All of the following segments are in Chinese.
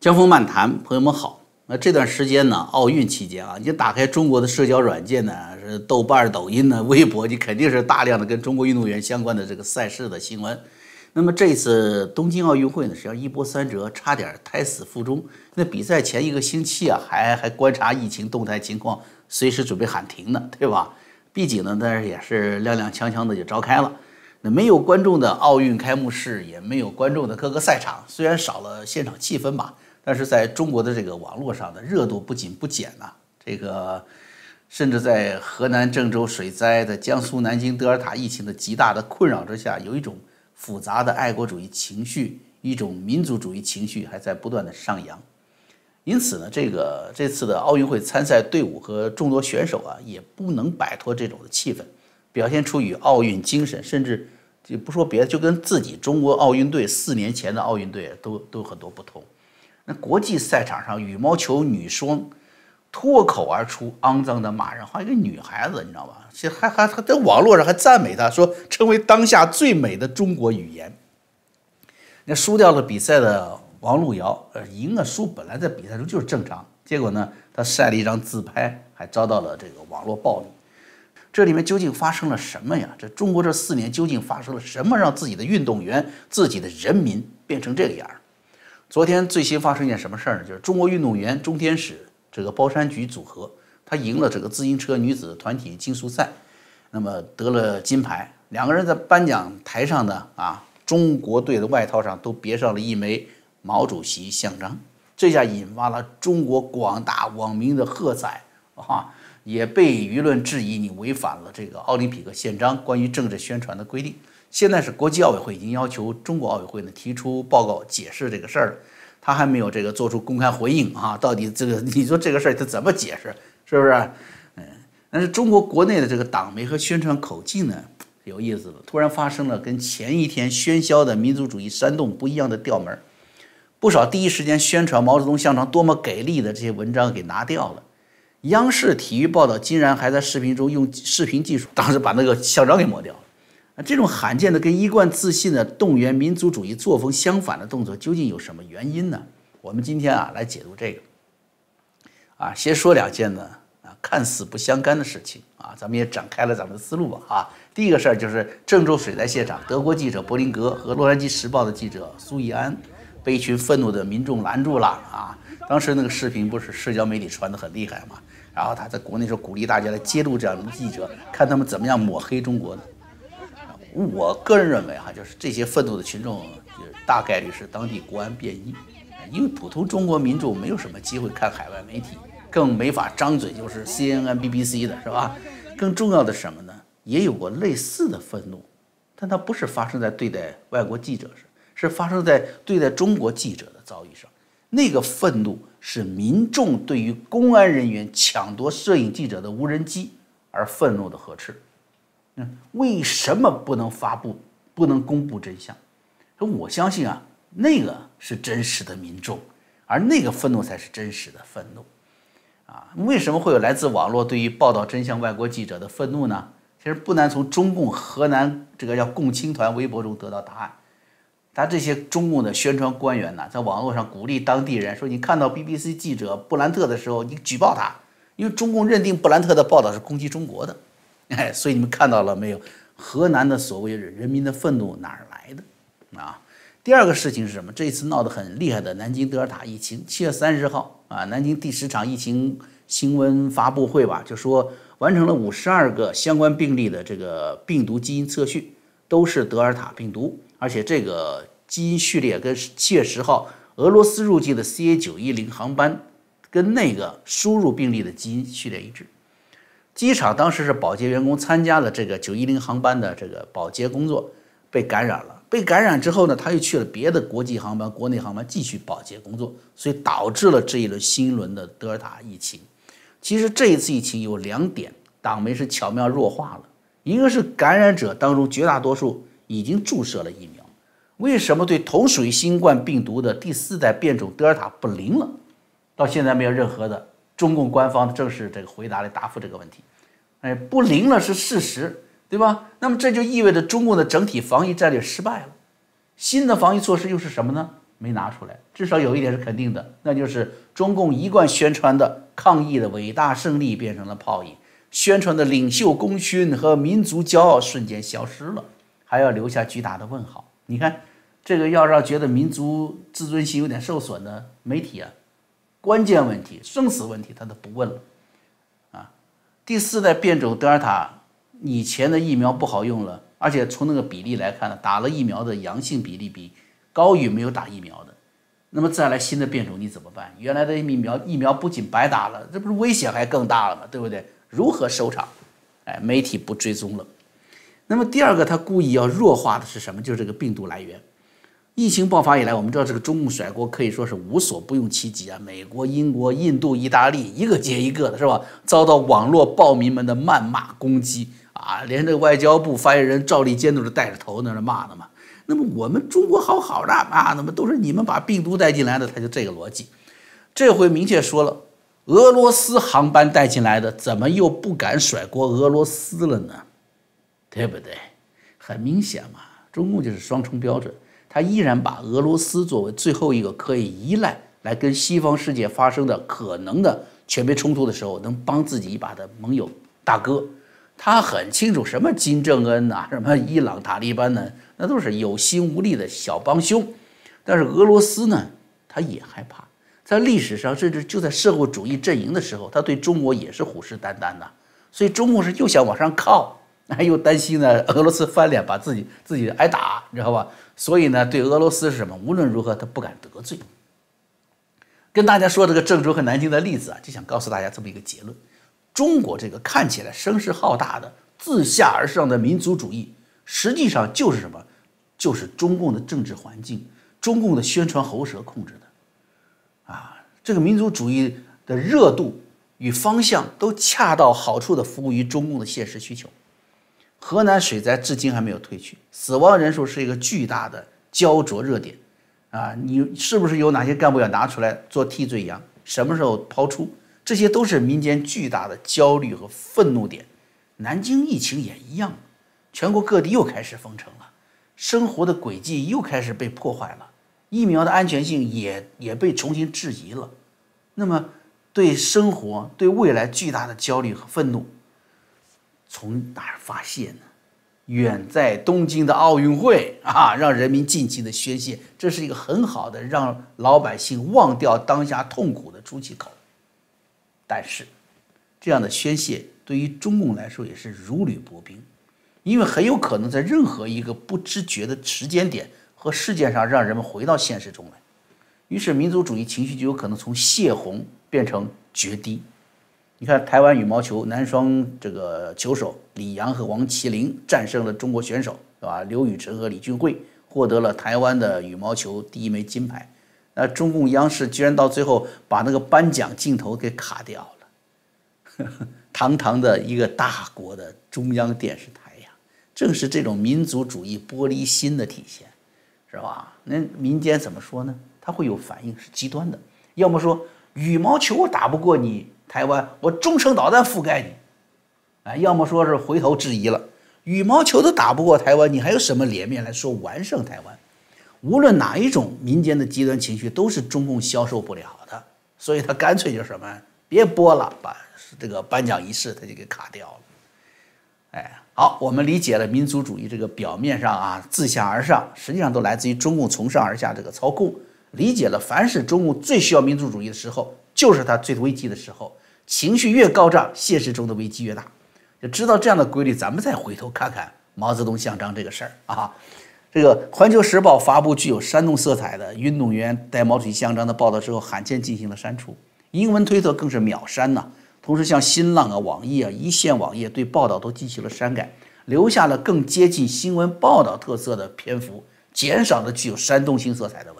江峰漫谈，朋友们好。那这段时间呢，奥运期间啊，你打开中国的社交软件呢，是豆瓣、抖音呢、微博，你肯定是大量的跟中国运动员相关的这个赛事的新闻。那么这次东京奥运会呢，实际上一波三折，差点胎死腹中。那比赛前一个星期啊，还还观察疫情动态情况，随时准备喊停呢，对吧？毕竟呢，但是也是踉踉跄跄的就召开了。那没有观众的奥运开幕式，也没有观众的各个赛场，虽然少了现场气氛吧。但是在中国的这个网络上的热度不仅不减呐，这个甚至在河南郑州水灾的江苏南京德尔塔疫情的极大的困扰之下，有一种复杂的爱国主义情绪，一种民族主义情绪还在不断的上扬。因此呢，这个这次的奥运会参赛队伍和众多选手啊，也不能摆脱这种的气氛，表现出与奥运精神，甚至就不说别的，就跟自己中国奥运队四年前的奥运队都都很多不同。那国际赛场上，羽毛球女双脱口而出肮脏的骂人，话，一个女孩子，你知道吧？其实还还还在网络上还赞美她，说成为当下最美的中国语言。那输掉了比赛的王璐瑶，呃，赢了输本来在比赛中就是正常，结果呢，她晒了一张自拍，还遭到了这个网络暴力。这里面究竟发生了什么呀？这中国这四年究竟发生了什么，让自己的运动员、自己的人民变成这个样儿？昨天最新发生一件什么事儿呢？就是中国运动员钟天使这个包山菊组合，他赢了这个自行车女子团体竞速赛，那么得了金牌。两个人在颁奖台上呢，啊，中国队的外套上都别上了一枚毛主席像章，这下引发了中国广大网民的喝彩啊，也被舆论质疑你违反了这个奥林匹克宪章关于政治宣传的规定。现在是国际奥委会已经要求中国奥委会呢提出报告解释这个事儿，他还没有这个做出公开回应啊！到底这个你说这个事儿他怎么解释？是不是？嗯，但是中国国内的这个党媒和宣传口径呢有意思了，突然发生了跟前一天喧嚣的民族主义煽动不一样的调门儿，不少第一时间宣传毛泽东像章多么给力的这些文章给拿掉了，央视体育报道竟然还在视频中用视频技术，当时把那个校章给抹掉了。这种罕见的跟一贯自信的动员民族主义作风相反的动作，究竟有什么原因呢？我们今天啊来解读这个。啊，先说两件呢啊看似不相干的事情啊，咱们也展开了咱们的思路吧啊。第一个事儿就是郑州水灾现场，德国记者伯林格和洛杉矶时报的记者苏义安被一群愤怒的民众拦住了啊。当时那个视频不是社交媒体传的很厉害嘛，然后他在国内说鼓励大家来揭露这样的记者，看他们怎么样抹黑中国的。我个人认为哈，就是这些愤怒的群众，就是大概率是当地国安便衣，因为普通中国民众没有什么机会看海外媒体，更没法张嘴就是 CNN、BBC 的是吧？更重要的什么呢？也有过类似的愤怒，但它不是发生在对待外国记者上，是发生在对待中国记者的遭遇上。那个愤怒是民众对于公安人员抢夺摄影记者的无人机而愤怒的呵斥。嗯为什么不能发布、不能公布真相？我相信啊，那个是真实的民众，而那个愤怒才是真实的愤怒。啊，为什么会有来自网络对于报道真相外国记者的愤怒呢？其实不难从中共河南这个叫共青团微博中得到答案。他这些中共的宣传官员呢，在网络上鼓励当地人说：“你看到 BBC 记者布兰特的时候，你举报他，因为中共认定布兰特的报道是攻击中国的。”哎，所以你们看到了没有？河南的所谓人民的愤怒哪儿来的？啊，第二个事情是什么？这一次闹得很厉害的南京德尔塔疫情，七月三十号啊，南京第十场疫情新闻发布会吧，就说完成了五十二个相关病例的这个病毒基因测序，都是德尔塔病毒，而且这个基因序列跟七月十号俄罗斯入境的 CA 九一零航班跟那个输入病例的基因序列一致。机场当时是保洁员工参加了这个九一零航班的这个保洁工作，被感染了。被感染之后呢，他又去了别的国际航班、国内航班继续保洁工作，所以导致了这一轮新一轮的德尔塔疫情。其实这一次疫情有两点，党媒是巧妙弱化了。一个是感染者当中绝大多数已经注射了疫苗，为什么对同属于新冠病毒的第四代变种德尔塔不灵了？到现在没有任何的中共官方正式这个回答来答复这个问题。哎，不灵了是事实，对吧？那么这就意味着中共的整体防疫战略失败了。新的防疫措施又是什么呢？没拿出来。至少有一点是肯定的，那就是中共一贯宣传的抗疫的伟大胜利变成了泡影，宣传的领袖功勋和民族骄傲瞬间消失了，还要留下巨大的问号。你看，这个要让觉得民族自尊心有点受损的媒体啊，关键问题、生死问题他都不问了啊。第四代变种德尔塔，以前的疫苗不好用了，而且从那个比例来看呢，打了疫苗的阳性比例比高于没有打疫苗的。那么再来新的变种你怎么办？原来的疫苗疫苗不仅白打了，这不是危险还更大了吗？对不对？如何收场？哎，媒体不追踪了。那么第二个，他故意要弱化的是什么？就是这个病毒来源。疫情爆发以来，我们知道这个中共甩锅可以说是无所不用其极啊！美国、英国、印度、意大利一个接一个的，是吧？遭到网络暴民们的谩骂攻击啊！连这个外交部发言人赵立坚都是带着头在那骂的嘛。那么我们中国好好的啊，那么都是你们把病毒带进来的，他就这个逻辑。这回明确说了，俄罗斯航班带进来的，怎么又不敢甩锅俄罗斯了呢？对不对？很明显嘛，中共就是双重标准，他依然把俄罗斯作为最后一个可以依赖来跟西方世界发生的可能的全面冲突的时候能帮自己一把的盟友大哥。他很清楚什么金正恩呐，什么伊朗塔利班呢？那都是有心无力的小帮凶，但是俄罗斯呢，他也害怕。在历史上，甚至就在社会主义阵营的时候，他对中国也是虎视眈眈的。所以中共是又想往上靠，又担心呢俄罗斯翻脸，把自己自己挨打，你知道吧？所以呢，对俄罗斯是什么？无论如何，他不敢得罪。跟大家说这个郑州和南京的例子啊，就想告诉大家这么一个结论：中国这个看起来声势浩大的自下而上的民族主义，实际上就是什么？就是中共的政治环境，中共的宣传喉舌控制的，啊，这个民族主义的热度与方向都恰到好处的服务于中共的现实需求。河南水灾至今还没有退去，死亡人数是一个巨大的焦灼热点，啊，你是不是有哪些干部要拿出来做替罪羊？什么时候抛出？这些都是民间巨大的焦虑和愤怒点。南京疫情也一样，全国各地又开始封城了。生活的轨迹又开始被破坏了，疫苗的安全性也也被重新质疑了。那么，对生活、对未来巨大的焦虑和愤怒，从哪儿发泄呢？远在东京的奥运会啊，让人民尽情的宣泄，这是一个很好的让老百姓忘掉当下痛苦的出气口。但是，这样的宣泄对于中共来说也是如履薄冰。因为很有可能在任何一个不知觉的时间点和事件上，让人们回到现实中来，于是民族主义情绪就有可能从泄洪变成决堤。你看，台湾羽毛球男双这个球手李阳和王麒麟战胜了中国选手，是吧？刘雨辰和李俊慧获得了台湾的羽毛球第一枚金牌。那中共央视居然到最后把那个颁奖镜头给卡掉了，堂堂的一个大国的中央电视台呀。正是这种民族主义玻璃心的体现，是吧？那民间怎么说呢？他会有反应，是极端的。要么说羽毛球我打不过你台湾，我中程导弹覆盖你，啊，要么说是回头质疑了，羽毛球都打不过台湾，你还有什么脸面来说完胜台湾？无论哪一种民间的极端情绪，都是中共消受不了的，所以他干脆就什么，别播了，把这个颁奖仪式他就给卡掉了，哎。好，我们理解了民族主义这个表面上啊自下而上，实际上都来自于中共从上而下这个操控。理解了，凡是中共最需要民族主义的时候，就是他最危机的时候。情绪越高涨，现实中的危机越大。就知道这样的规律，咱们再回头看看毛泽东像章这个事儿啊。这个《环球时报》发布具有煽动色彩的运动员带毛主席像章的报道之后，罕见进行了删除，英文推特更是秒删呐。同时，像新浪啊、网易啊、一线网页对报道都进行了删改，留下了更接近新闻报道特色的篇幅，减少了具有煽动性色彩的文。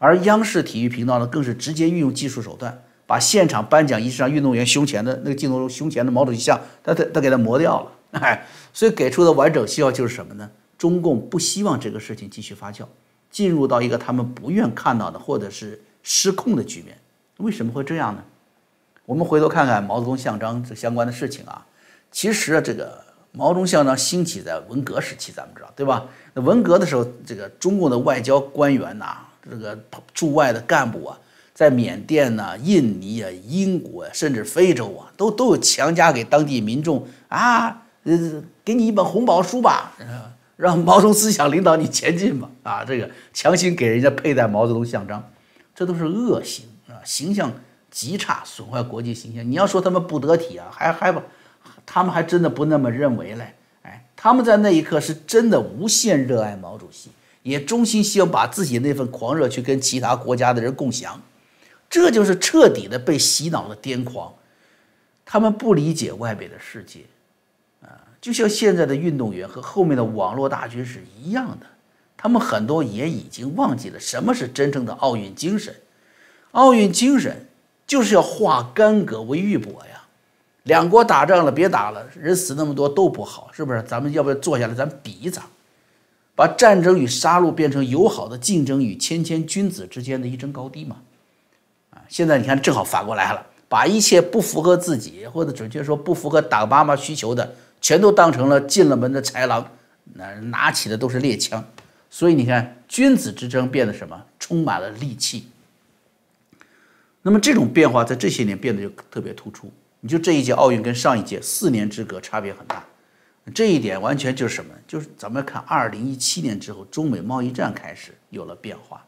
而央视体育频道呢，更是直接运用技术手段，把现场颁奖仪式上运动员胸前的那个镜头胸前的毛主席像，他他他给他磨掉了。哎，所以给出的完整信号就是什么呢？中共不希望这个事情继续发酵，进入到一个他们不愿看到的或者是失控的局面。为什么会这样呢？我们回头看看毛泽东像章这相关的事情啊，其实这个毛泽东像章兴起在文革时期，咱们知道对吧？那文革的时候，这个中共的外交官员呐，这个驻外的干部啊，在缅甸呐、印尼啊、英国啊，甚至非洲啊，都都有强加给当地民众啊，呃，给你一本红宝书吧，让毛泽东思想领导你前进吧，啊，这个强行给人家佩戴毛泽东像章，这都是恶行啊，形象极差，损坏国际形象。你要说他们不得体啊，还还不，他们还真的不那么认为嘞。哎，他们在那一刻是真的无限热爱毛主席。也衷心希望把自己那份狂热去跟其他国家的人共享，这就是彻底的被洗脑的癫狂。他们不理解外边的世界，啊，就像现在的运动员和后面的网络大军是一样的，他们很多也已经忘记了什么是真正的奥运精神。奥运精神就是要化干戈为玉帛呀！两国打仗了，别打了，人死那么多都不好，是不是？咱们要不要坐下来，咱比一场？把战争与杀戮变成友好的竞争与谦谦君子之间的一争高低嘛？啊，现在你看正好反过来了，把一切不符合自己，或者准确说不符合党妈妈需求的，全都当成了进了门的豺狼，那拿起的都是猎枪。所以你看，君子之争变得什么？充满了戾气。那么这种变化在这些年变得就特别突出。你就这一届奥运跟上一届四年之隔差别很大。这一点完全就是什么？就是咱们看，二零一七年之后，中美贸易战开始有了变化。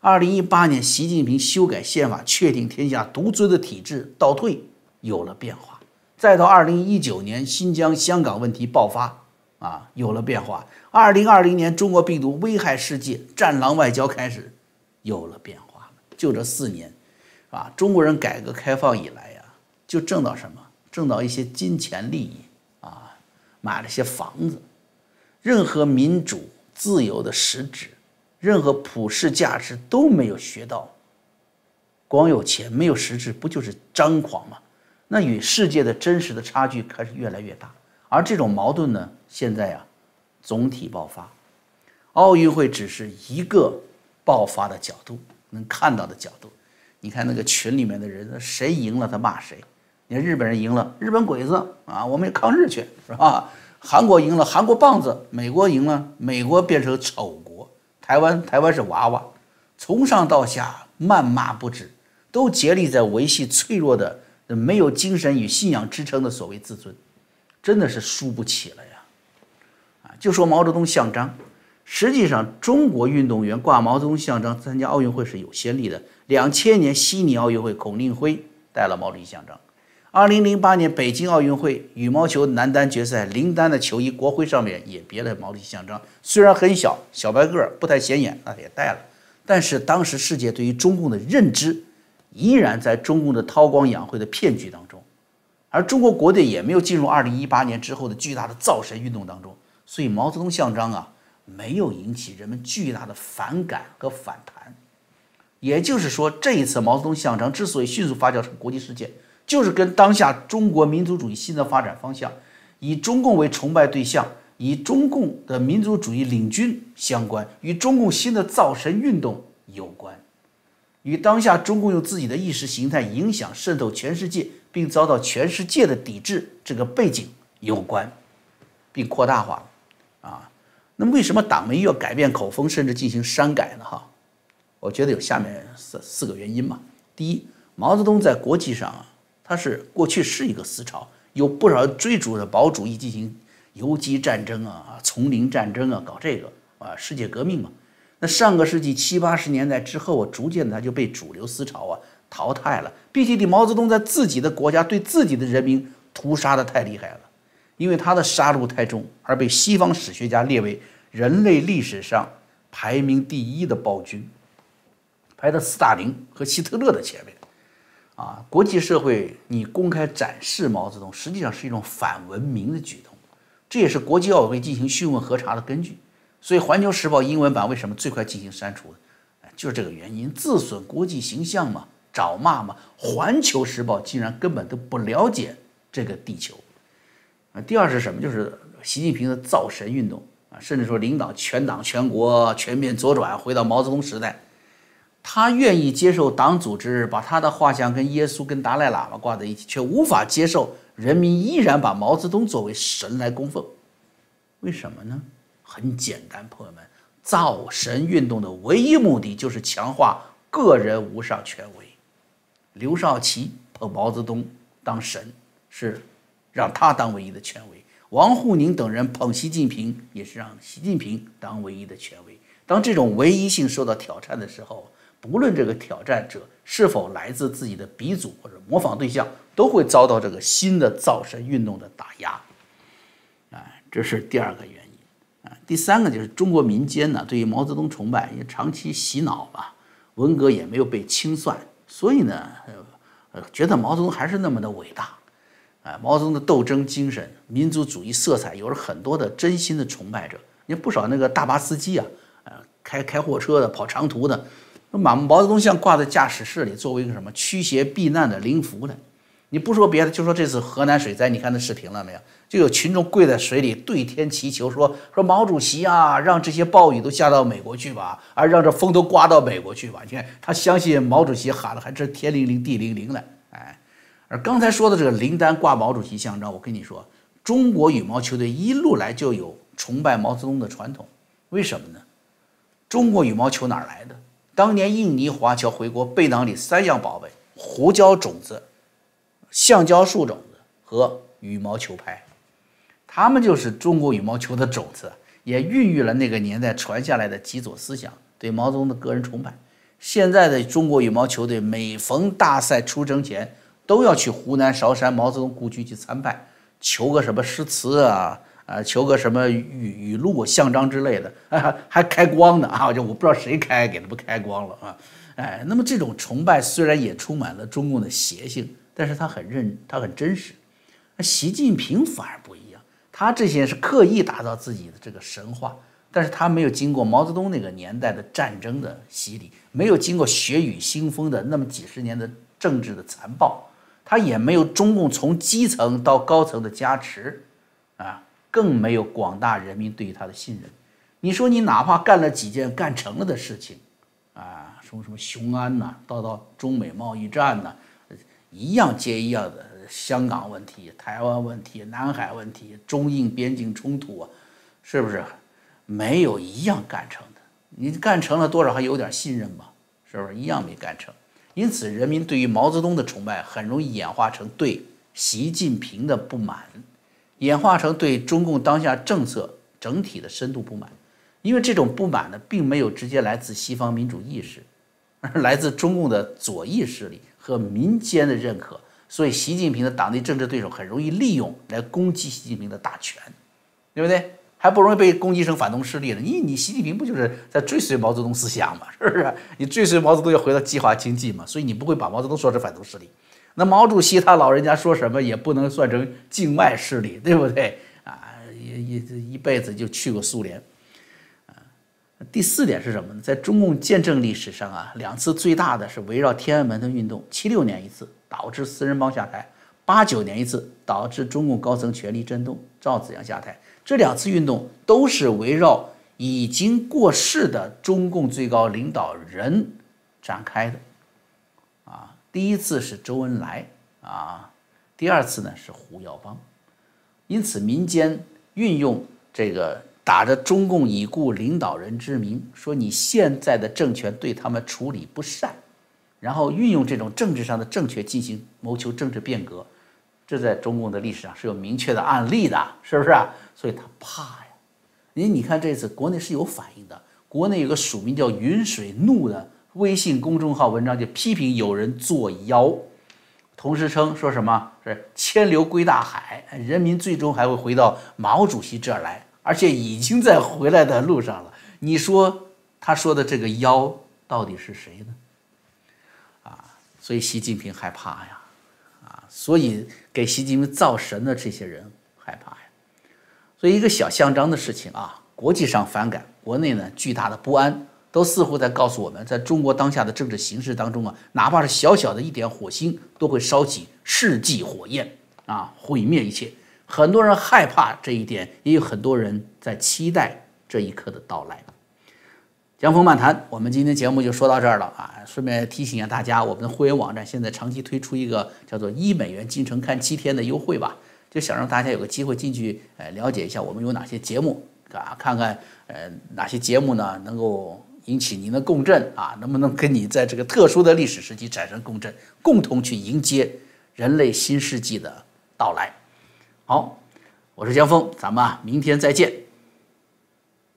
二零一八年，习近平修改宪法，确定天下独尊的体制倒退，有了变化。再到二零一九年，新疆、香港问题爆发，啊，有了变化。二零二零年，中国病毒危害世界，战狼外交开始有了变化。就这四年，啊，中国人改革开放以来呀，就挣到什么？挣到一些金钱利益。买了些房子，任何民主自由的实质，任何普世价值都没有学到。光有钱没有实质，不就是张狂吗？那与世界的真实的差距开始越来越大。而这种矛盾呢，现在呀，总体爆发。奥运会只是一个爆发的角度，能看到的角度。你看那个群里面的人，谁赢了他骂谁。你看日本人赢了，日本鬼子啊，我们也抗日去，是吧？韩国赢了，韩国棒子；美国赢了，美国变成丑国。台湾，台湾是娃娃，从上到下谩骂不止，都竭力在维系脆弱的、没有精神与信仰支撑的所谓自尊，真的是输不起了呀！啊，就说毛泽东像章，实际上中国运动员挂毛泽东像章参加奥运会是有先例的。两千年悉尼奥运会，孔令辉带了毛主席像章。二零零八年北京奥运会羽毛球男单决赛，林丹的球衣国徽上面也别了毛主席像章，虽然很小小白个儿不太显眼，那也带了。但是当时世界对于中共的认知，依然在中共的韬光养晦的骗局当中，而中国国内也没有进入二零一八年之后的巨大的造神运动当中，所以毛泽东像章啊，没有引起人们巨大的反感和反弹。也就是说，这一次毛泽东像章之所以迅速发酵成国际事件。就是跟当下中国民族主义新的发展方向，以中共为崇拜对象，以中共的民族主义领军相关，与中共新的造神运动有关，与当下中共用自己的意识形态影响渗透全世界，并遭到全世界的抵制这个背景有关，并扩大化啊。那么为什么党媒要改变口风，甚至进行删改呢？哈，我觉得有下面四四个原因嘛。第一，毛泽东在国际上啊。它是过去是一个思潮，有不少追逐着保主义进行游击战争啊、丛林战争啊，搞这个啊，世界革命嘛。那上个世纪七八十年代之后啊，逐渐的他就被主流思潮啊淘汰了。毕竟，你毛泽东在自己的国家对自己的人民屠杀的太厉害了，因为他的杀戮太重，而被西方史学家列为人类历史上排名第一的暴君，排在斯大林和希特勒的前面。啊，国际社会你公开展示毛泽东，实际上是一种反文明的举动，这也是国际奥委会进行讯问核查的根据。所以，《环球时报》英文版为什么最快进行删除？就是这个原因，自损国际形象嘛，找骂嘛。《环球时报》竟然根本都不了解这个地球。啊，第二是什么？就是习近平的造神运动啊，甚至说领导全党全国全面左转，回到毛泽东时代。他愿意接受党组织把他的画像跟耶稣、跟达赖喇嘛挂在一起，却无法接受人民依然把毛泽东作为神来供奉。为什么呢？很简单，朋友们，造神运动的唯一目的就是强化个人无上权威。刘少奇捧毛泽东当神，是让他当唯一的权威；王沪宁等人捧习近平，也是让习近平当唯一的权威。当这种唯一性受到挑战的时候，不论这个挑战者是否来自自己的鼻祖或者模仿对象，都会遭到这个新的造神运动的打压。哎，这是第二个原因啊。第三个就是中国民间呢，对于毛泽东崇拜也长期洗脑吧，文革也没有被清算，所以呢，呃，觉得毛泽东还是那么的伟大。啊，毛泽东的斗争精神、民族主义色彩，有了很多的真心的崇拜者。你不少那个大巴司机啊，呃，开开货车的、跑长途的。那马毛泽东像挂在驾驶室里，作为一个什么驱邪避难的灵符呢。你不说别的，就说这次河南水灾，你看那视频了没有？就有群众跪在水里对天祈求，说说毛主席啊，让这些暴雨都下到美国去吧，啊，让这风都刮到美国去吧。你看他相信毛主席喊了，还真天灵灵地灵灵的。哎，而刚才说的这个林丹挂毛主席像章，我跟你说，中国羽毛球队一路来就有崇拜毛泽东的传统。为什么呢？中国羽毛球哪来的？当年印尼华侨回国，背囊里三样宝贝：胡椒种子、橡胶树种子和羽毛球拍。他们就是中国羽毛球的种子，也孕育了那个年代传下来的几左思想，对毛泽东的个人崇拜。现在的中国羽毛球队每逢大赛出征前，都要去湖南韶山毛泽东故居去参拜，求个什么诗词啊。啊，求个什么语语录、象章之类的，还开光呢啊！就我不知道谁开，给他们开光了啊！哎，那么这种崇拜虽然也充满了中共的邪性，但是他很认，他很真实。习近平反而不一样，他这些是刻意打造自己的这个神话，但是他没有经过毛泽东那个年代的战争的洗礼，没有经过血雨腥风的那么几十年的政治的残暴，他也没有中共从基层到高层的加持。更没有广大人民对于他的信任。你说你哪怕干了几件干成了的事情，啊，什么什么雄安呐，到到中美贸易战呐，一样接一样的香港问题、台湾问题、南海问题、中印边境冲突啊，是不是？没有一样干成的。你干成了多少还有点信任吧？是不是一样没干成？因此，人民对于毛泽东的崇拜很容易演化成对习近平的不满。演化成对中共当下政策整体的深度不满，因为这种不满呢，并没有直接来自西方民主意识，而来自中共的左翼势力和民间的认可，所以习近平的党内政治对手很容易利用来攻击习近平的大权，对不对？还不容易被攻击成反动势力呢？你你习近平不就是在追随毛泽东思想嘛？是不是？你追随毛泽东要回到计划经济嘛？所以你不会把毛泽东说成反动势力。那毛主席他老人家说什么也不能算成境外势力，对不对啊？一一一辈子就去过苏联，第四点是什么呢？在中共建政历史上啊，两次最大的是围绕天安门的运动，七六年一次导致四人帮下台，八九年一次导致中共高层权力震动，赵紫阳下台。这两次运动都是围绕已经过世的中共最高领导人展开的。第一次是周恩来啊，第二次呢是胡耀邦，因此民间运用这个打着中共已故领导人之名，说你现在的政权对他们处理不善，然后运用这种政治上的正确进行谋求政治变革，这在中共的历史上是有明确的案例的，是不是啊？所以他怕呀。你你看这次国内是有反应的，国内有个署名叫云水怒的。微信公众号文章就批评有人作妖，同时称说什么是千流归大海，人民最终还会回到毛主席这儿来，而且已经在回来的路上了。你说他说的这个妖到底是谁呢？啊，所以习近平害怕呀，啊，所以给习近平造神的这些人害怕呀。所以一个小象章的事情啊，国际上反感，国内呢巨大的不安。都似乎在告诉我们，在中国当下的政治形势当中啊，哪怕是小小的一点火星，都会烧起世纪火焰啊，毁灭一切。很多人害怕这一点，也有很多人在期待这一刻的到来。江峰漫谈，我们今天节目就说到这儿了啊。顺便提醒一下大家，我们的会员网站现在长期推出一个叫做一美元进城看七天的优惠吧，就想让大家有个机会进去，呃，了解一下我们有哪些节目。啊，看看呃哪些节目呢能够引起您的共振啊，能不能跟你在这个特殊的历史时期产生共振，共同去迎接人类新世纪的到来。好，我是江峰，咱们啊明天再见。